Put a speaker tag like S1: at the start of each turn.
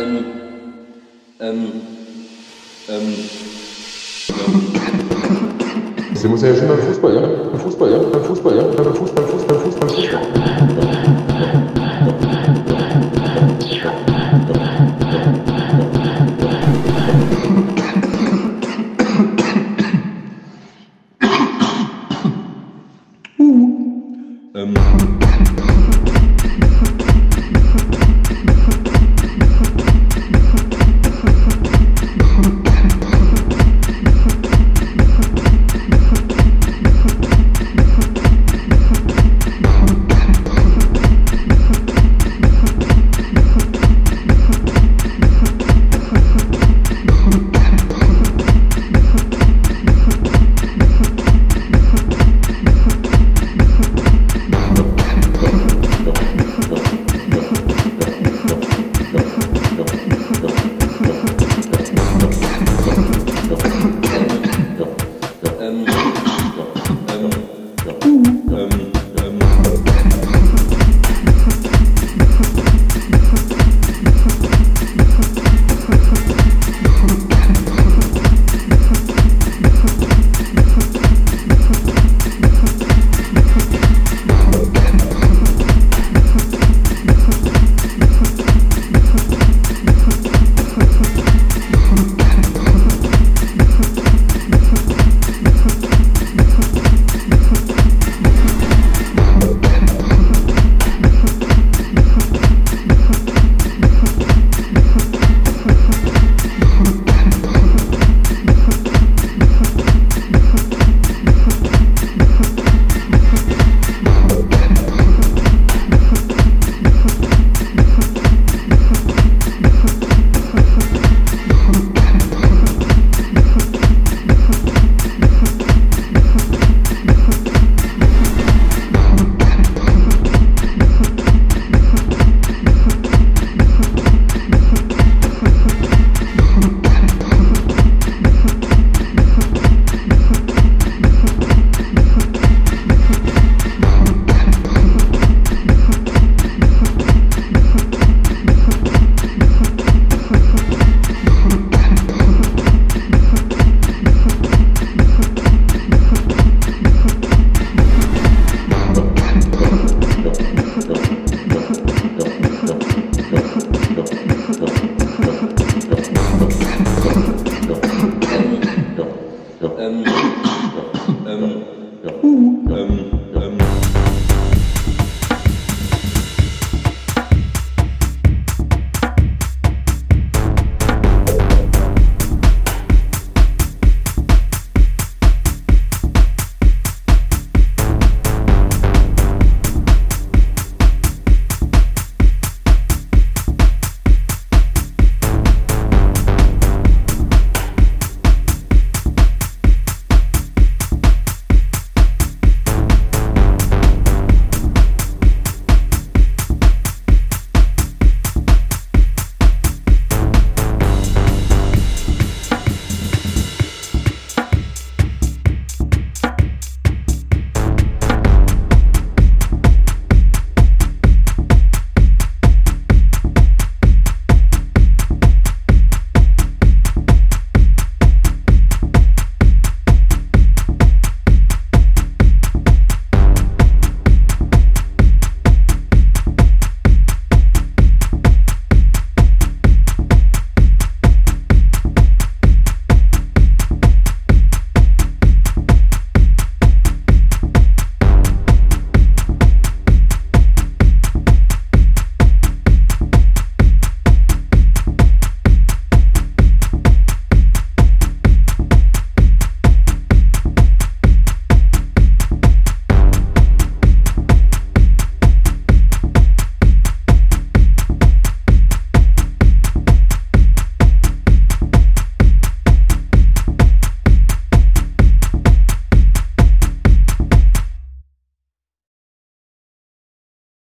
S1: Ähm, ähm, ähm,
S2: Sie muss ja schon beim Fußball, ja? Beim Fußball, ja? Beim Fußball, ja? Beim Fußball, Fußball, Fußball, Fußball.
S1: ähm,